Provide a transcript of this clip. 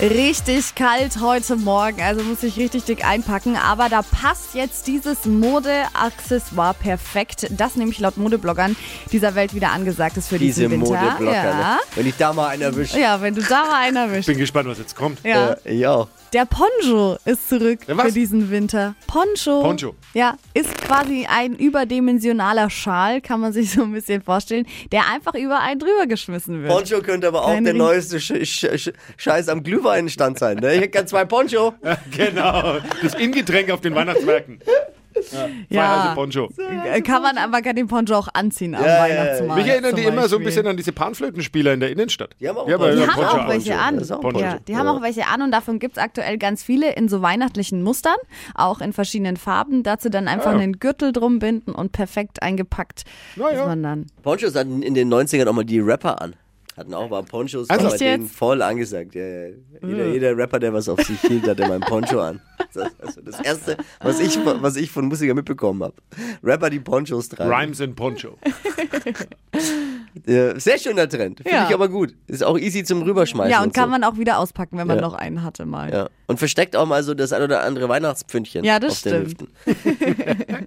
Richtig kalt heute Morgen, also muss ich richtig dick einpacken. Aber da passt jetzt dieses Mode-Accessoire perfekt, das nämlich laut Modebloggern dieser Welt wieder angesagt ist für Diese diesen Winter. Modeblocker. ja. Ne? Wenn ich da mal einen erwische. ja, wenn du da mal einen erwischst. Bin gespannt, was jetzt kommt. Ja. Äh, ja. Der Poncho ist zurück was? für diesen Winter. Poncho. Poncho. Ja, ist quasi ein überdimensionaler Schal, kann man sich so ein bisschen vorstellen, der einfach über einen drüber geschmissen wird. Poncho könnte aber auch Kein der neueste Sch Sch Sch Scheiß am Glühweinstand sein. Ne? Ich hätte gern zwei Poncho. Genau. Das Ingetränk auf den Weihnachtsmärkten. Ja. Also Poncho. Äh, Kann man, aber kann den Poncho auch anziehen am Ja, ja, Weihnachtsmarkt. Mich erinnern die immer so ein bisschen an diese Panflötenspieler in der Innenstadt. Die haben auch ja. Die ja, haben auch welche an. Auch. Ja, die haben Ja. auch welche an und davon gibt es aktuell ganz viele in so weihnachtlichen Mustern, auch in verschiedenen Farben. Dazu dann einfach Ja. einen Gürtel drum binden und perfekt eingepackt ja. ist man dann. Ponchos hatten in den 90ern auch mal die Rapper an. Hatten auch mal Ponchos, Also- war bei denen voll angesagt. Ja, ja. Jeder, jeder Rapper, der was auf sich hielt, hatte mal ein Poncho an. Das ist also das Erste, was ich, was ich von Musikern mitbekommen habe. Rapper, die Ponchos tragen. Rhymes in Poncho. Sehr schöner Trend. Finde Ja. ich aber gut. Ist auch easy zum Rüberschmeißen. Ja, und kann so. man auch wieder auspacken, wenn man Ja. noch einen hatte mal. Ja. Und versteckt auch mal so das ein oder andere Weihnachtspfündchen Ja, das auf den stimmt. Hüften.